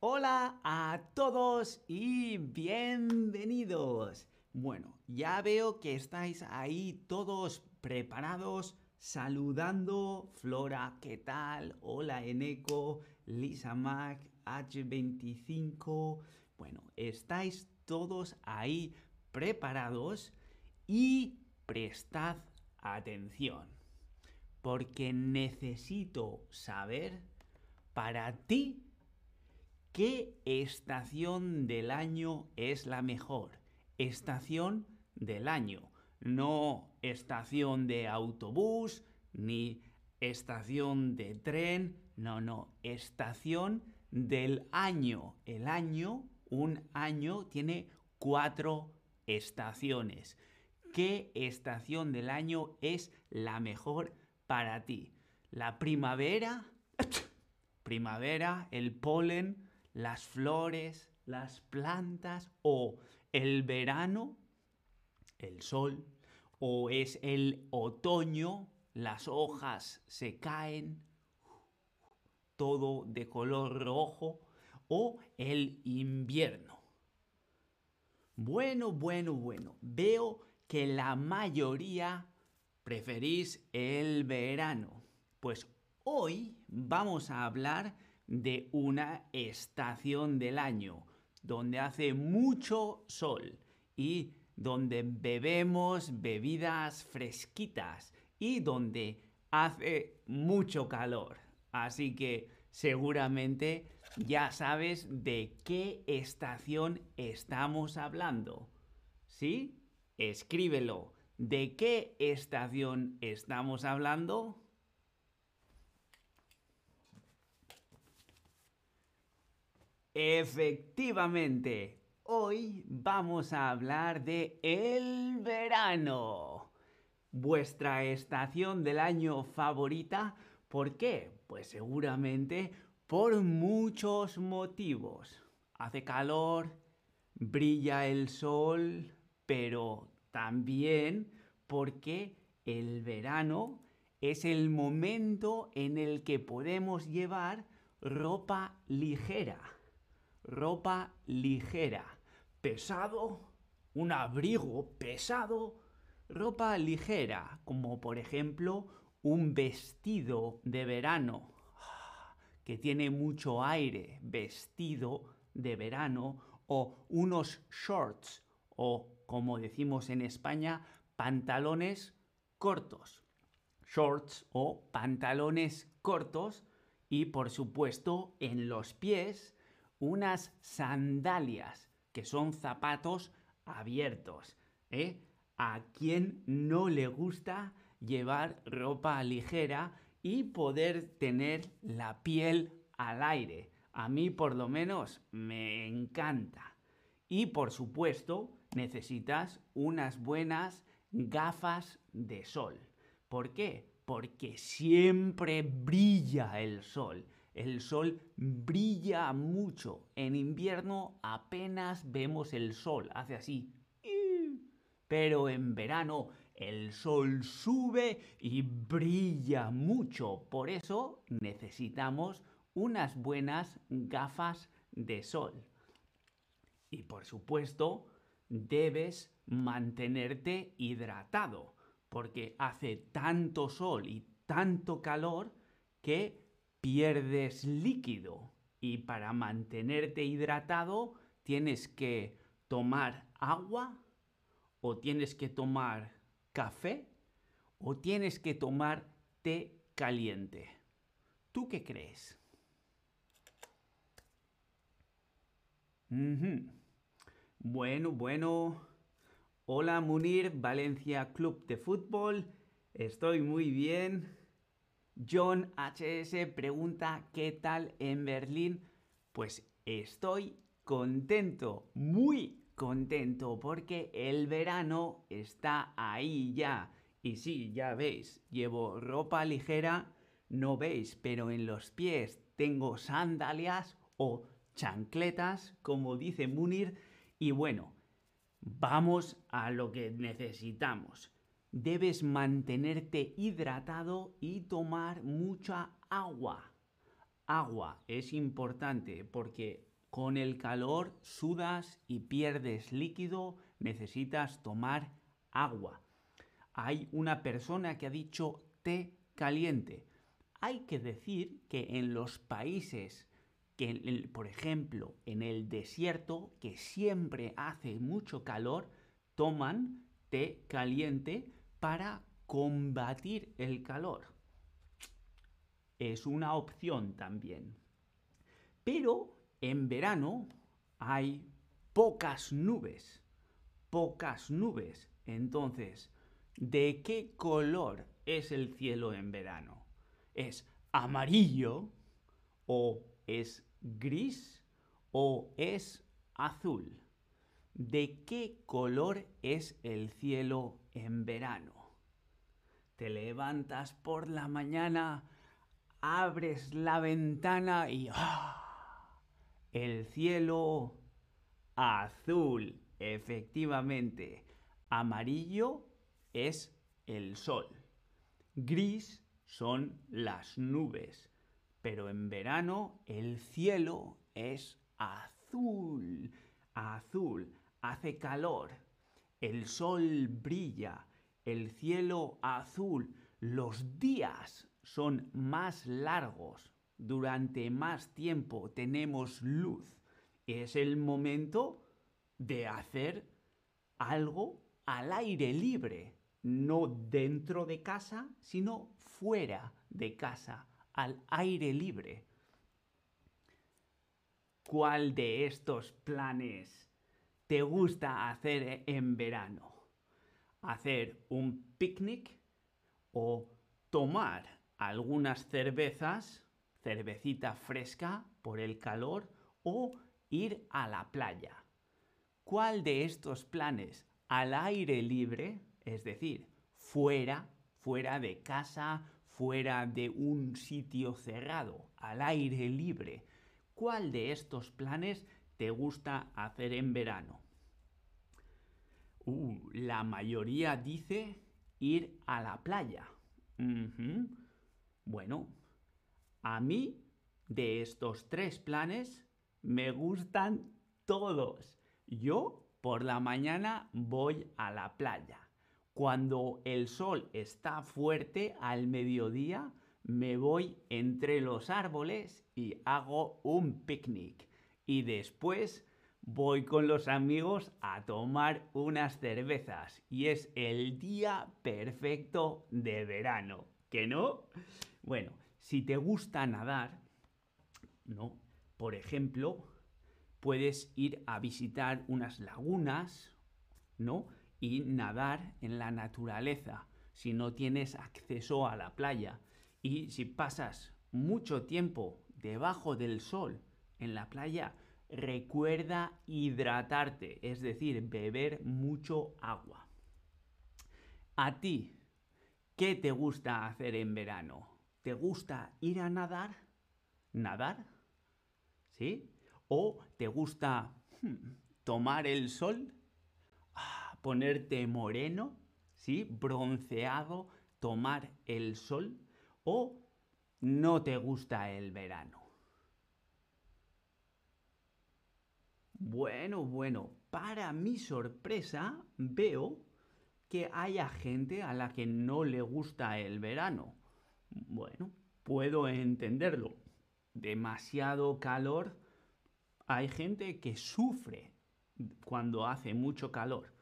Hola a todos y bienvenidos. Bueno, ya veo que estáis ahí todos preparados, saludando. Flora, ¿qué tal? Hola Eneco, Lisa Mac, H25. Bueno, estáis todos ahí preparados y prestad atención. Porque necesito saber para ti ¿Qué estación del año es la mejor? Estación del año, no estación de autobús ni estación de tren, no, no, estación del año. El año, un año tiene cuatro estaciones. ¿Qué estación del año es la mejor para ti? ¿La primavera? primavera, el polen, las flores, las plantas o el verano, el sol, o es el otoño, las hojas se caen, todo de color rojo, o el invierno. Bueno, bueno, bueno, veo que la mayoría preferís el verano. Pues hoy vamos a hablar de una estación del año, donde hace mucho sol y donde bebemos bebidas fresquitas y donde hace mucho calor. Así que seguramente ya sabes de qué estación estamos hablando. ¿Sí? Escríbelo. ¿De qué estación estamos hablando? Efectivamente, hoy vamos a hablar de el verano. Vuestra estación del año favorita. ¿Por qué? Pues seguramente por muchos motivos. Hace calor, brilla el sol, pero también porque el verano es el momento en el que podemos llevar ropa ligera ropa ligera. Pesado, un abrigo pesado, ropa ligera, como por ejemplo un vestido de verano que tiene mucho aire, vestido de verano, o unos shorts, o como decimos en España, pantalones cortos. Shorts o pantalones cortos y por supuesto en los pies unas sandalias, que son zapatos abiertos. ¿eh? ¿A quién no le gusta llevar ropa ligera y poder tener la piel al aire? A mí por lo menos me encanta. Y por supuesto necesitas unas buenas gafas de sol. ¿Por qué? Porque siempre brilla el sol el sol brilla mucho. En invierno apenas vemos el sol, hace así. Pero en verano el sol sube y brilla mucho. Por eso necesitamos unas buenas gafas de sol. Y por supuesto, debes mantenerte hidratado, porque hace tanto sol y tanto calor que pierdes líquido y para mantenerte hidratado tienes que tomar agua o tienes que tomar café o tienes que tomar té caliente. ¿Tú qué crees? Bueno, bueno. Hola Munir, Valencia Club de Fútbol. Estoy muy bien. John HS pregunta ¿qué tal en Berlín? Pues estoy contento, muy contento, porque el verano está ahí ya. Y sí, ya veis, llevo ropa ligera, no veis, pero en los pies tengo sandalias o chancletas, como dice Munir. Y bueno, vamos a lo que necesitamos debes mantenerte hidratado y tomar mucha agua. agua es importante porque con el calor sudas y pierdes líquido, necesitas tomar agua. Hay una persona que ha dicho té caliente. Hay que decir que en los países que, por ejemplo, en el desierto, que siempre hace mucho calor, toman té caliente para combatir el calor. Es una opción también. Pero en verano hay pocas nubes, pocas nubes. Entonces, ¿de qué color es el cielo en verano? ¿Es amarillo o es gris o es azul? ¿De qué color es el cielo en verano? Te levantas por la mañana, abres la ventana y ¡ah! el cielo azul, efectivamente. Amarillo es el sol. Gris son las nubes. Pero en verano el cielo es azul. Azul. Hace calor. El sol brilla. El cielo azul. Los días son más largos. Durante más tiempo tenemos luz. Es el momento de hacer algo al aire libre, no dentro de casa, sino fuera de casa al aire libre. ¿Cuál de estos planes te gusta hacer en verano? ¿Hacer un picnic o tomar algunas cervezas, cervecita fresca por el calor o ir a la playa? ¿Cuál de estos planes al aire libre, es decir, fuera, fuera de casa, fuera de un sitio cerrado, al aire libre. ¿Cuál de estos planes te gusta hacer en verano? Uh, la mayoría dice ir a la playa. Bueno, a mí de estos tres planes me gustan todos. Yo por la mañana voy a la playa. Cuando el sol está fuerte al mediodía, me voy entre los árboles y hago un picnic. Y después voy con los amigos a tomar unas cervezas. Y es el día perfecto de verano. ¿Que no? Bueno, si te gusta nadar, ¿no? Por ejemplo, puedes ir a visitar unas lagunas, ¿no? y nadar en la naturaleza si no tienes acceso a la playa. Y si pasas mucho tiempo debajo del sol en la playa, recuerda hidratarte, es decir, beber mucho agua. A ti, ¿qué te gusta hacer en verano? ¿Te gusta ir a nadar? ¿Nadar? ¿Sí? ¿O te gusta hmm, tomar el sol? ponerte moreno, ¿sí? Bronceado, tomar el sol o no te gusta el verano. Bueno, bueno, para mi sorpresa veo que haya gente a la que no le gusta el verano. Bueno, puedo entenderlo. Demasiado calor. Hay gente que sufre cuando hace mucho calor.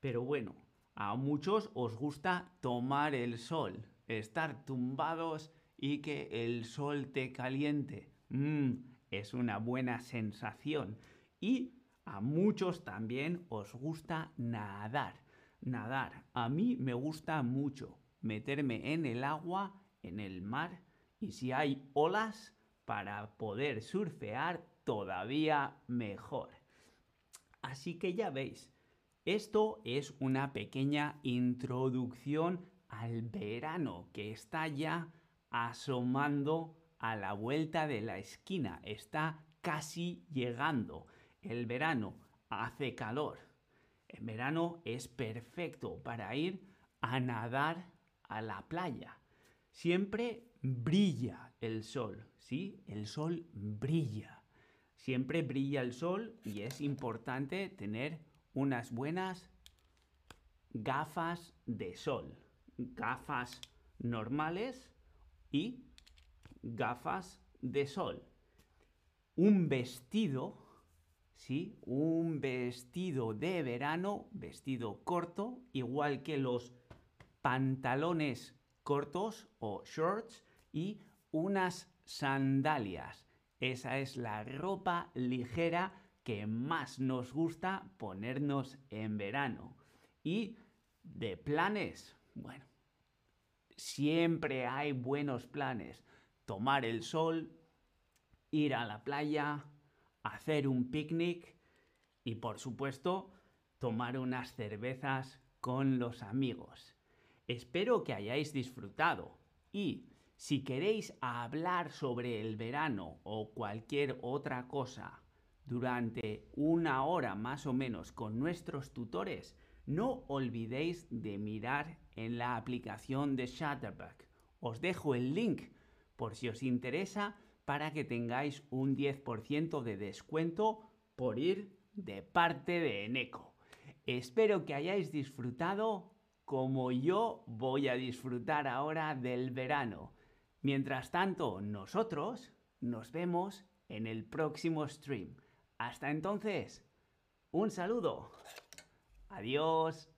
Pero bueno, a muchos os gusta tomar el sol, estar tumbados y que el sol te caliente. Mm, es una buena sensación. Y a muchos también os gusta nadar. Nadar. A mí me gusta mucho meterme en el agua, en el mar, y si hay olas, para poder surfear todavía mejor. Así que ya veis, esto es una pequeña introducción al verano que está ya asomando a la vuelta de la esquina, está casi llegando. El verano hace calor. El verano es perfecto para ir a nadar a la playa. Siempre brilla el sol, ¿sí? El sol brilla. Siempre brilla el sol y es importante tener unas buenas gafas de sol. Gafas normales y gafas de sol. Un vestido, ¿sí? Un vestido de verano, vestido corto, igual que los pantalones cortos o shorts y unas sandalias. Esa es la ropa ligera que más nos gusta ponernos en verano. Y de planes, bueno, siempre hay buenos planes. Tomar el sol, ir a la playa, hacer un picnic y por supuesto tomar unas cervezas con los amigos. Espero que hayáis disfrutado y si queréis hablar sobre el verano o cualquier otra cosa durante una hora más o menos con nuestros tutores, no olvidéis de mirar en la aplicación de Shutterback. Os dejo el link por si os interesa para que tengáis un 10% de descuento por ir de parte de Eneco. Espero que hayáis disfrutado como yo voy a disfrutar ahora del verano. Mientras tanto, nosotros nos vemos en el próximo stream. Hasta entonces, un saludo. Adiós.